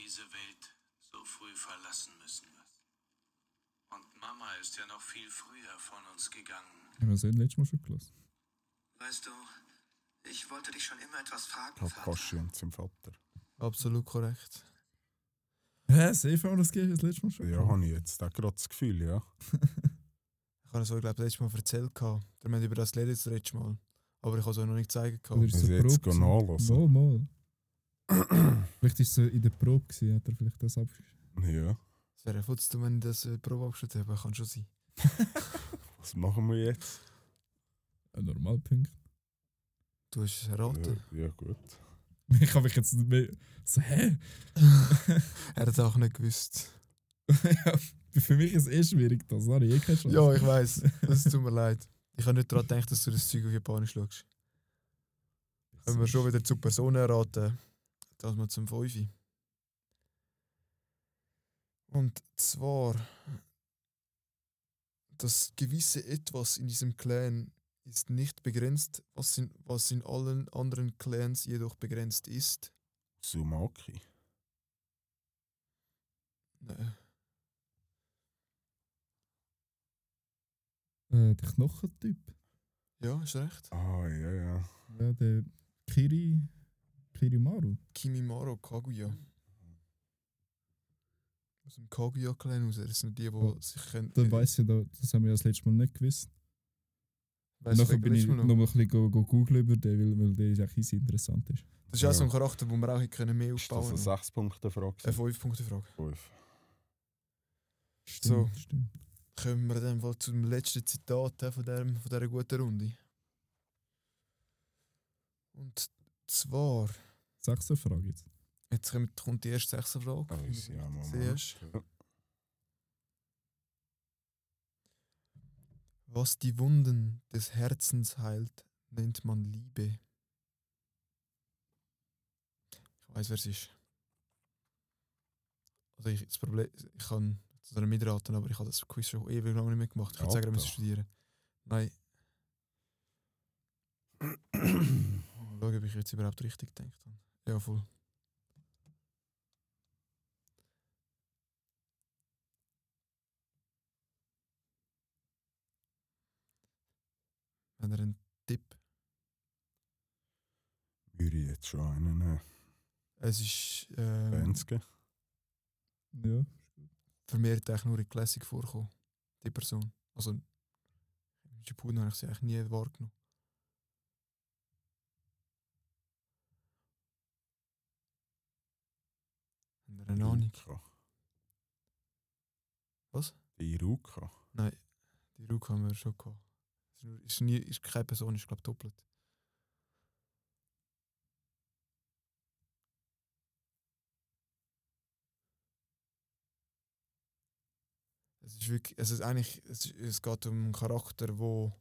diese Welt so früh verlassen müssen? Und Mama ist ja noch viel früher von uns gegangen. Haben wir das letztes Mal schon gelassen? Weißt du, ich wollte dich schon immer etwas fragen, Kakashi Vater. und sein Vater. Absolut korrekt. Hä, safe haben wir das das letzte Mal schon? Ja, habe ich jetzt auch gerade das Gefühl, ja. Ich habe es euch, glaube ich, letztes Mal erzählt. gehabt. Wir haben über das geredet das letzte Mal. Aber ich habe es euch noch nicht gehabt. ist es Also jetzt nachlassen. Mal, mal. Vielleicht ist es so in der Probe, gewesen, hat er vielleicht das abgeschrieben. Ja, Es wäre ja zu wenn ich das äh, Probe abgeschlossen habe, kann schon sein. was machen wir jetzt? Ein Normalpunkt. Du hast es erraten. Ja, ja gut. Ich habe mich jetzt nicht mehr. So, hä? Er hat auch nicht gewusst. ja, für mich ist es eh schwierig, das habe ich eh keine Chance. Ja, ich weiß. Es tut mir leid. Ich habe nicht daran gedacht, dass du das Zeug auf Japanisch schaust. Können wir schon wieder zu Personen erraten. Das mal zum Fünfi. Und zwar, das gewisse Etwas in diesem Clan ist nicht begrenzt, was in, was in allen anderen Clans jedoch begrenzt ist. Sumaki. Nein. Äh, der Knochentyp. Ja, ist recht. Ah, ja, ja. Ja, der Kiri. Kirimaru. Kimimaro Kaguya. Aus dem Kaguya-Clan raus. Das sind die, die Oh, sich können. Da weiss ich, da, das haben wir ja das letzte Mal nicht gewusst. Weiss Nachher bin ich noch noch. ein bisschen go, go googeln über den, weil, weil der ist eigentlich easy interessant ist. Das ist auch so ein Ja. Charakter, wo wir auch können mehr Ist das aufbauen eine 6-Punkte-Frage? Eine 5-Punkte-Frage. Fünf. So. Stimmt, Stimmt. Kommen wir dann mal zum letzten Zitat von, der, von dieser guten Runde. Und zwar, Sechste Frage jetzt. jetzt kommt, kommt die erste sechste Frage. Ist du ja. Was die Wunden des Herzens heilt, nennt man Liebe. Ich weiß, wer es ist. Also ich, das Problem, ich kann zu einer mitraten, aber ich habe das Quiz schon ewig lange nicht mehr gemacht. Ich kann sagen, müsste Alter. studieren. Nein. Mal schauen, ob ich jetzt überhaupt richtig gedacht habe. Ja, voll. Wenn er einen Tipp. Würde ich jetzt schon einen nehmen. Es ist ähm. Ja. vermehrt eigentlich nur in Classic vorkommen. Die Person. Also in Shippuden habe ich sie eigentlich nie wahrgenommen. Wir eine Ahnung? Was? Die Iruka. Nein, die Ruck haben wir schon gehabt. Ist, nur, ist, nie, ist keine Person, ist glaube ich doppelt. Es ist wirklich, es ist eigentlich, es, ist, es geht um einen Charakter, wo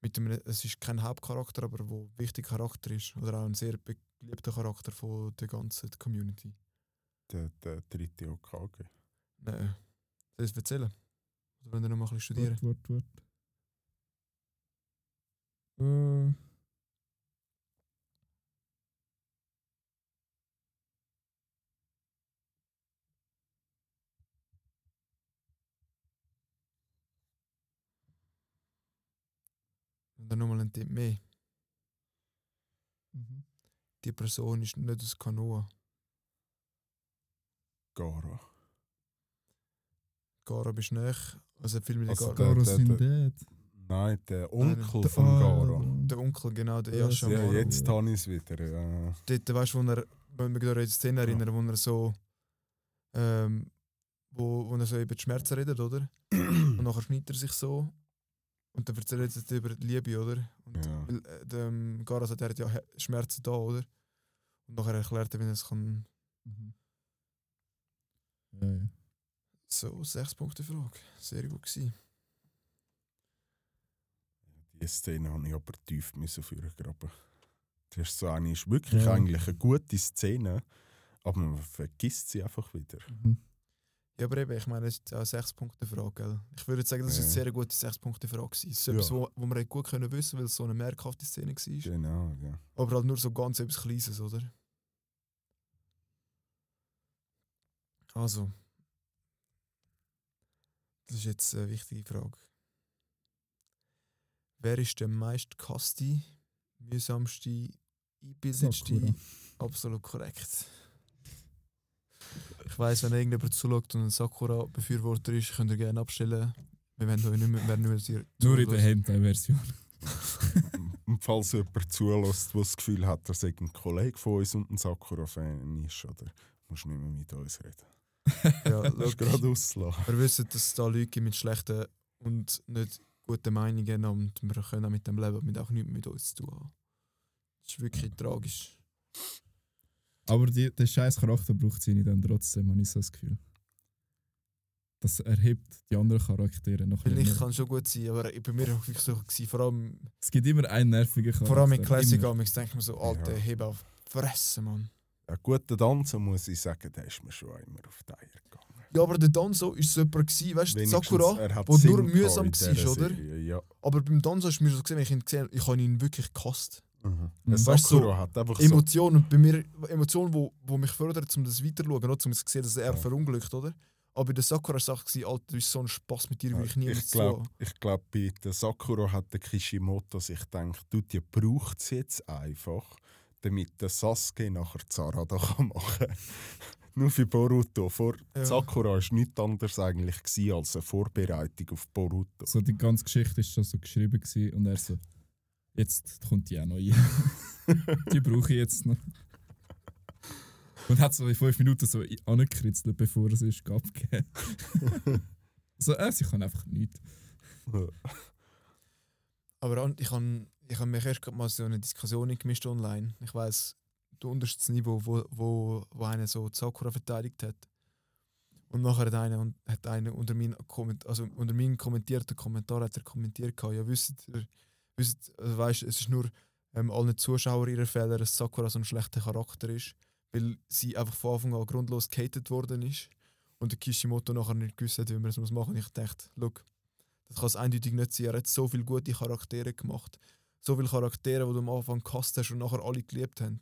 mit einem, es ist kein Hauptcharakter, aber wo ein wichtiger Charakter ist oder auch ein sehr beliebter Charakter von der ganzen Community. Der, der dritte Okage. Nein, soll ich es erzählen? Oder wenn ihr noch mal ein bisschen studieren? Wort, Wort, Wort. Äh, Und dann nochmal ein Tipp mehr. mhm. Die Person ist nicht aus Kanoa. Gara. Gara bist näher. Also viel mit Also Gara. Garo der- sind dead. Nein, der Onkel Der- von ah, Gara. Der Onkel, genau, der Ja, sehr, Ja, jetzt habe ich es wieder. Ja. Dort, weißt du, wo er, wenn wir mich an die Szene erinnern, wo er so, ähm, wo, wo er so über die Schmerzen redet, oder? Und nachher schneidet er sich so und dann erzählt er über die Liebe, oder? Und Ja. äh, der ähm, Gara sagt, er hat ja Schmerzen da, oder? Und nachher erklärt er, wie er es kann. Mhm. Ja, ja. So, sechs Punkte Frage. Sehr gut gewesen. Die Szene habe ich aber tief müssen vorgraben. Das ist so eine, ist wirklich Ja. eigentlich eine gute Szene, aber man vergisst sie einfach wieder. Mhm. Ja, aber eben, ich meine, es ist eine 6-Punkte-Frage. gell? Ich würde sagen, das war eine sehr gute 6-Punkte-Frage. gewesen. Es ist Ja. etwas, wo, wo wir gut können wissen weil es so eine merkhafte Szene war. Genau, ja. Aber halt nur so ganz etwas Kleines, oder? Also. Das ist jetzt eine wichtige Frage. Wer ist der meist kaste, mühsamste, einbildetste? Sakura. Absolut korrekt. Ich weiss, wenn irgendjemand zuschaut und ein Sakura-Befürworter ist, könnt ihr gerne abstellen. Wir werden euch nicht mehr, werden nicht mehr Nur in der Hentai-Version. Und falls jemand zulässt, der das Gefühl hat, er sei ein Kollege von uns und ein Sakura-Fan ist, oder musst nicht mehr mit uns reden. Ja, Das gerade auslassen. Wir wissen, dass es da Leute gibt mit schlechten und nicht guten Meinungen und wir können auch mit dem leben, mit auch nichts mit uns zu tun haben. Das ist wirklich tragisch. Aber die, der scheiß Charakter braucht sie nicht dann trotzdem, habe ich so das Gefühl. Das erhebt die anderen Charaktere noch ein ich kann schon gut sein, aber bei mir war es wirklich so, gewesen, vor allem, Es gibt immer einen nervigen Charakter. vor allem mit Classic. Comics denke ich mir so, Alter, Ja. heb auf Fresse, Mann. Ein guter Danzer, muss ich sagen, der ist mir schon immer auf die Eier gegangen. Ja, aber der Danzo ist so jemand gewesen, weißt du, Sakura, er Sinn nur mühsam war, oder? Serie, Ja. Aber beim Danzo ist mir so gesehen, wenn ich ihn gesehen habe, ich habe ihn wirklich gehasst. Mhm. Mhm. Der Weißt du, Sakura so hat einfach so. Emotionen und bei mir Emotionen, wo, wo mich fördern, um das weiterzuschauen, um zu sehen, dass er Ja. verunglückt, oder? Aber bei der Sakura Sache gewesen, Alter, du bist so ein Spaß mit dir, würde ich nie ich glaube, glaub, bei der Sakura hat der Kishimoto sich gedacht, du, die braucht es jetzt einfach, damit der Sasuke nachher Zara da kann machen Nur für Boruto. Vor Ja. Sakura war nichts anderes eigentlich als eine Vorbereitung auf Boruto. So die ganze Geschichte ist schon so geschrieben gewesen und er so, jetzt kommt die auch noch rein. die brauche ich jetzt noch. Und hat so in fünf Minuten so angekritzelt, bevor es ist abgegeben. so, äh, sie kann einfach nichts. Aber ich habe ich hab mich erst mal so eine Diskussion gemischt online. Ich weiß du unterstes Niveau, wo, wo, wo einer so Sakura verteidigt hat. Und nachher hat einer, hat einer unter, meinen Komment also unter meinem kommentierten Kommentar hat er kommentiert, ja wisst ihr, wisst, also weißt, es ist nur ähm, allen Zuschauern ihrer Fehler, dass Sakura so ein schlechter Charakter ist, weil sie einfach von Anfang an grundlos gehatet worden ist und der Kishimoto nachher nicht gewusst hat, wie man muss machen. Und ich dachte, look, das kann es eindeutig nicht sein. Er hat so viele gute Charaktere gemacht. So viele Charaktere, die du am Anfang gehasst hast und nachher alle geliebt haben.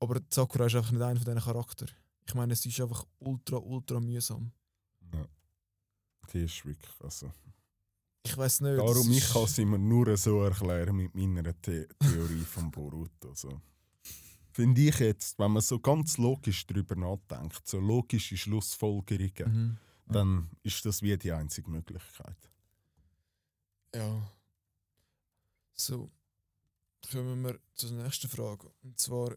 Aber Sakura ist einfach nicht einer von diesen Charakteren. Ich meine, es ist einfach ultra, ultra mühsam. Ja. Die ist wirklich. Also. Ich weiß nicht. Darum, ich kann es immer nur so erklären mit meiner The Theorie von Boruto. So. Finde ich jetzt, wenn man so ganz logisch darüber nachdenkt, so logische Schlussfolgerungen, Mhm. dann ist das wie die einzige Möglichkeit. Ja. So. Kommen wir zur nächsten Frage. Und zwar,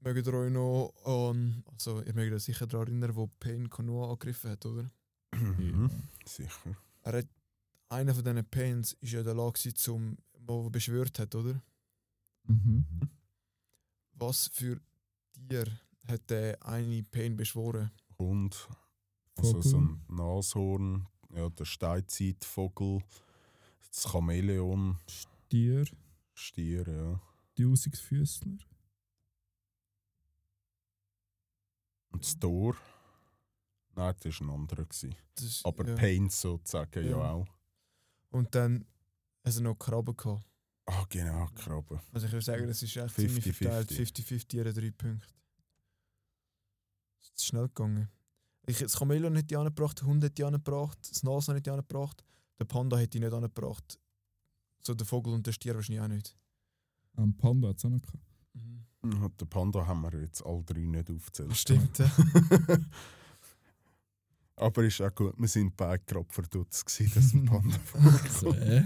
mögt ihr euch noch an, also ihr mögt euch sicher daran erinnern, wo Pain Konoha angegriffen hat, oder? Mhm. Sicher. Er hat, einer von diesen Pains ist ja in der Lage, zum, wo er beschwört hat, oder? Mhm. Was für Tier hat der eine Pain beschworen? Hund, also so ein Nashorn, ja, der Steinzeitvogel, das Chamäleon, Stier, Stier, ja. die Ausfüßler. Und das Tor. Nein, das war ein anderer. Das ist- Aber ja. Pain sozusagen, ja, Ja. auch. Und dann hat er noch Krabben gehabt. Ah, genau, Krabben. Also ich würde sagen, das ist echt ziemlich 50-50. verteilt. 50-50, ihre drei Punkte. Es ist schnell gegangen. Ich, das Chamäleon hat die angebracht, der Hund hat die angebracht, das Nashorn hat die angebracht, der Panda hat die nicht angebracht. So der Vogel und der Stier wahrscheinlich auch nicht. Am Panda hat es auch noch gehabt. Mhm. Den Panda haben wir jetzt alle drei nicht aufgezählt. Stimmt, ja. Aber ist auch gut, wir sind beide gerade verdutzt, gewesen, dass ein Panda So, äh.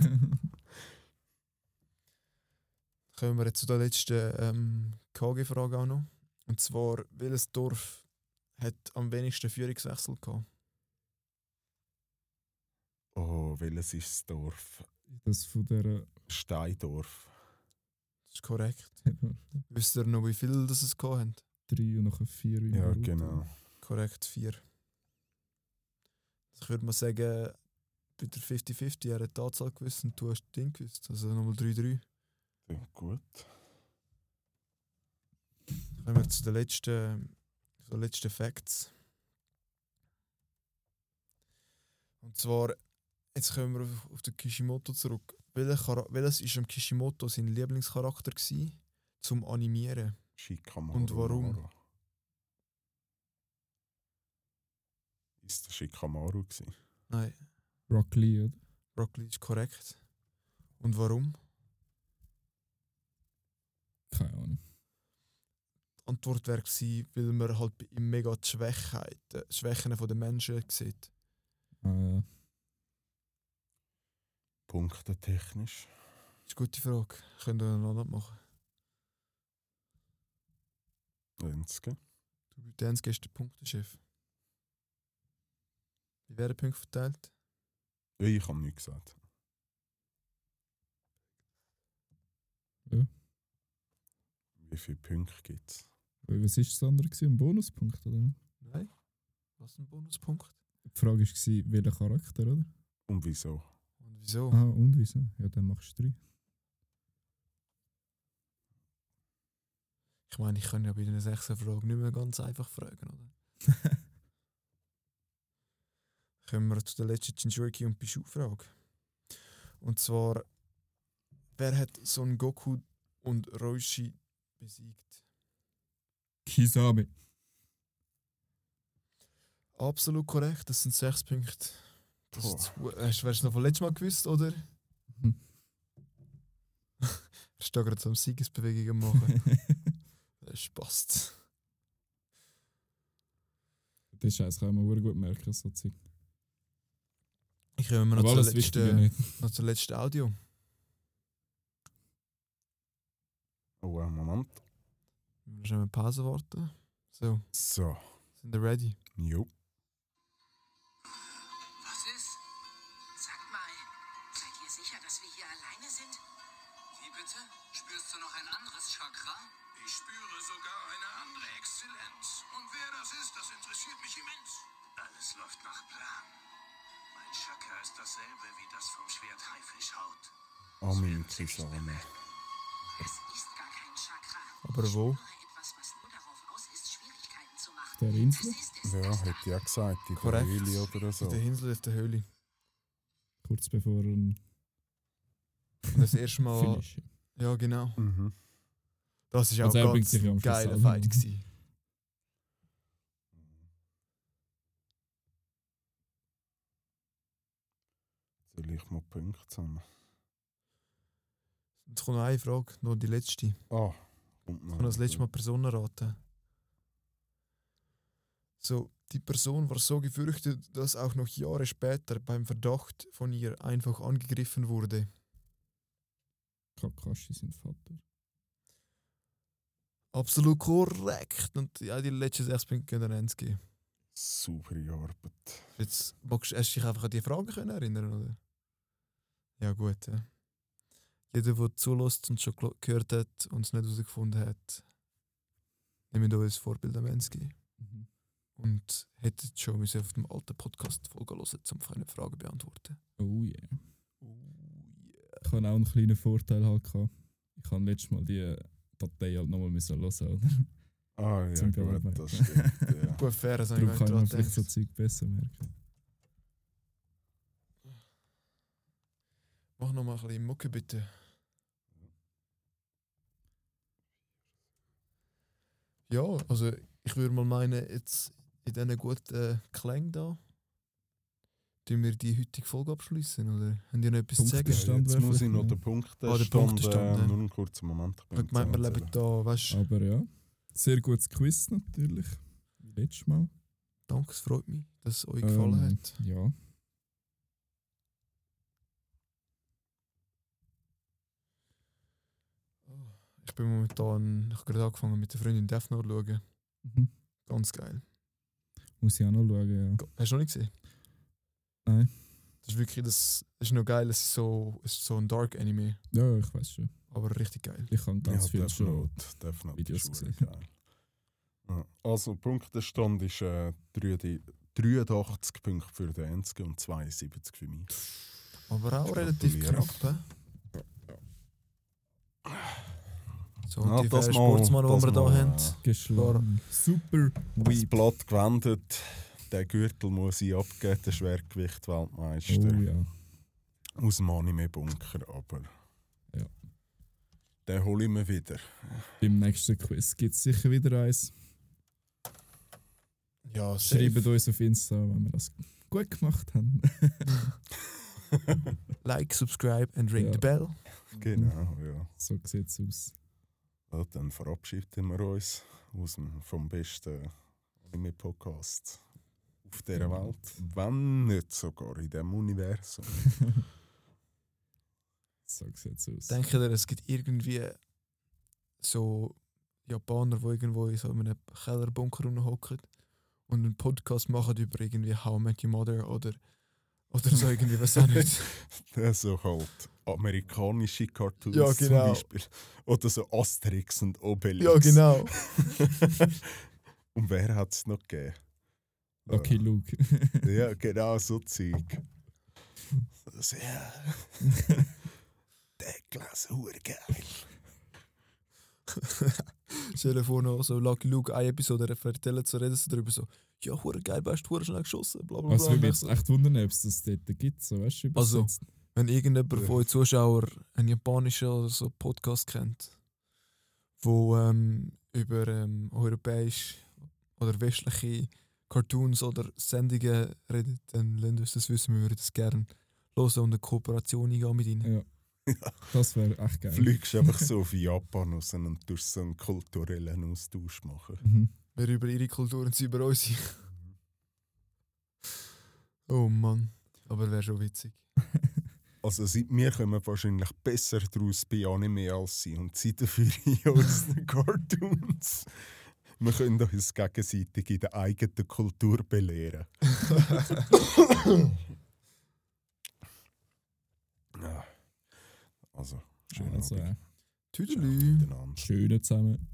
Kommen wir jetzt zu der letzten ähm, KG-Frage auch noch. Und zwar, welches Dorf hat am wenigsten Führungswechsel gehabt? Oh, welches ist das Dorf? Das von der. Steindorf. Das ist korrekt. Wisst ihr noch, wie viel das es gehabt haben? Drei und nachher vier. wie Ja, genau. Korrekt, vier. Ich würde mal sagen, bei der 50-50, er hat die Anzahl gewusst und du hast das Ding gewusst. Also nochmal 3-3. Ja, gut. Kommen wir zu den letzten, zu den letzten Facts. Und zwar, jetzt kommen wir auf, auf den Kishimoto zurück. Welcher Welches war am Kishimoto sein Lieblingscharakter gewesen, zum Animieren? Shikamaru. Und warum? Ist der Shikamaru gewesen? Nein, Rock Lee, oder? Rock Lee ist korrekt. Und warum? Keine Ahnung. Die Antwort wäre gewesen, weil man halt bei ihm mega die Schwächheit, äh, Schwächen der Menschen sieht. Ah, ja. Punktetechnisch. ist eine gute Frage. Können wir noch nicht machen. Lenske. Du Dance gehst der Punktechef. Wie werden Punkte verteilt? Ich habe nichts gesagt. Wie viele Punkte gibt es? Was war das andere? Ein Bonuspunkt, oder? Nein. Was ein Bonuspunkt? Die Frage war, welcher Charakter, oder? Und wieso? Wieso? Ah, und wieso? Ja, dann machst du drei. Ich meine, ich kann ja bei einer sechsten Frage nicht mehr ganz einfach fragen, oder? Kommen wir zu der letzten Jinchuriki und Bishu-Frage. Und zwar, wer hat Son Goku und Roshi besiegt? Kisame. Absolut korrekt, das sind sechs Punkte. Das ist zu, hast, wärst du noch von letztem Mal gewusst, oder? Er ist da gerade so am Siegesbewegungen machen. Das passt. Das Scheiß kann man sehr gut merken, so Zeug. Ich komme noch zur, letzten, noch zur letzten Audio. Oh, einen Moment. Wir müssen eine Pause warten. So, So, sind wir ready? jo. Ist, Schwierigkeiten zu machen. Der Insel? Ist. Ja, hätte ich auch gesagt, in der Korrekt. Höhle oder so. In der Insel auf der Höhle. Kurz bevor ein Und das erste Mal. Finish. Ja, genau. Mhm. Das war auch Also er ein bringt ganz Schluss geiler Fight. Gewesen. Soll ich mal Punkte zusammen? Jetzt kommt noch eine Frage, noch die letzte. Ah, kommt Ich kann das letzte Mal Personen raten. So, die Person war so gefürchtet, dass auch noch Jahre später beim Verdacht von ihr einfach angegriffen wurde. Kakashi sind Vater. Absolut korrekt. Und ja, die letzten sechs Punkte können Renz geben. Saubere Arbeit. Jetzt magst, du dich einfach an die Fragen können erinnern, oder? Ja, gut. Ja. Jeder, der zulässt und schon gehört hat und es nicht herausgefunden hat, nehmen wir uns Vorbild am Ende geben. Mhm. Und hätten schon müssen auf dem alten Podcast Folge hören, um eine Frage zu beantworten. Oh yeah. Oh yeah. Ich habe auch einen kleinen Vorteil halt gehabt. Ich habe letztes Mal die Datei halt nochmal müssen hören, oder? Ah, ja, Zum gut, Bearbeiten. das stimmt. Ja. Gut, fair, ich Darum kann man vielleicht so. Zeug besser merken. Mach noch mal ein bisschen Mucke, bitte. Ja, also ich würde mal meinen, jetzt in diesen guten Klängen da, tun wir die heutige Folge abschließen, oder? Haben die noch etwas zu sagen? Punktestand. Jetzt muss ich noch den Punkt Ah, den Punktestand, ja. Nur einen kurzen Moment. Ich gemeint, wir leben da, weißt du? Aber ja, sehr gutes Quiz natürlich. Wie letztes Mal. Danke, es freut mich, dass es euch gefallen Ähm, hat. Ja. Ich bin momentan, ich habe gerade angefangen mit der Freundin Death Note zu schauen. Mhm. Ganz geil. Muss ich auch noch schauen, ja. Hast du noch nicht gesehen? Nein. Das ist wirklich, das, das ist noch geil, es ist so, es ist so ein Dark Anime, Ja, ich weiß schon. aber richtig geil. Ich habe ganz ja, viel Death schon. Note, Death Note Videos ist gesehen. Ja. Also, Punktestand ist äh, 3 83 Punkte für den Enske und 72 für mich. Aber auch relativ knapp, hä? So, Ja, die das Sportsmann, die das wir da mal, haben. Geschlagen. Super Das. Blatt gewendet. Der Gürtel muss ich abgeben, der Schwergewicht-Weltmeister. Oh ja. Aus dem Anime-Bunker, aber. Ja. Den hole ich mir wieder. Beim nächsten Quiz gibt es sicher wieder eins. Ja, Schreibt uns auf Insta, wenn wir das gut gemacht haben. Like, subscribe and ring Ja. the bell. Genau, ja. So sieht es aus. Ja. Dann verabschieden wir uns aus dem, vom besten Anime-Podcast auf dieser Genau. Welt. Wenn nicht sogar in diesem Universum. So sieht's aus. Denkt ihr, es gibt irgendwie so Japaner, die irgendwo in so einem Kellerbunker hocken und einen Podcast machen über irgendwie How I Met Your Mother oder, oder so irgendwie, was auch nicht. so halt amerikanische Cartoons Ja, genau. zum Beispiel. Oder so Asterix und Obelix. ja, genau. und wer hat es noch gegeben? Okay, Luke. Ja, genau so Zeug. Das, ja. Der Glas geil. Stell dir vor, noch so Lucky Luke, eine Episode erzählen zu reden sie darüber so, ja, hure geil, weißt du, hure schnell geschossen, bla bla bla. Also, Und würde mich ich echt wundern, ob es das dort gibt, so, weißt du, Also. Wenn irgendjemand Ja. von euch Zuschauer einen japanischen oder so Podcast kennt, wo ähm, über ähm, europäische oder westliche Cartoons oder Sendungen redet, dann lasst uns das wissen, wir würden das gerne hören und eine Kooperation eingehen mit ihnen. Ja. Das wäre echt geil. Fliegst einfach so auf Japan raus und tust so einen kulturellen Austausch machen. Mhm. Wir über ihre Kultur und sie über unsere. oh Mann, aber wäre schon witzig. Also sie- wir kommen wahrscheinlich besser daraus bei Anime als sie und sie dafür in unseren Cartoons. Wir können uns gegenseitig in der eigenen Kultur belehren. ja. Also, schön Also, Abend. äh, Tüdelü. miteinander. schöne zusammen.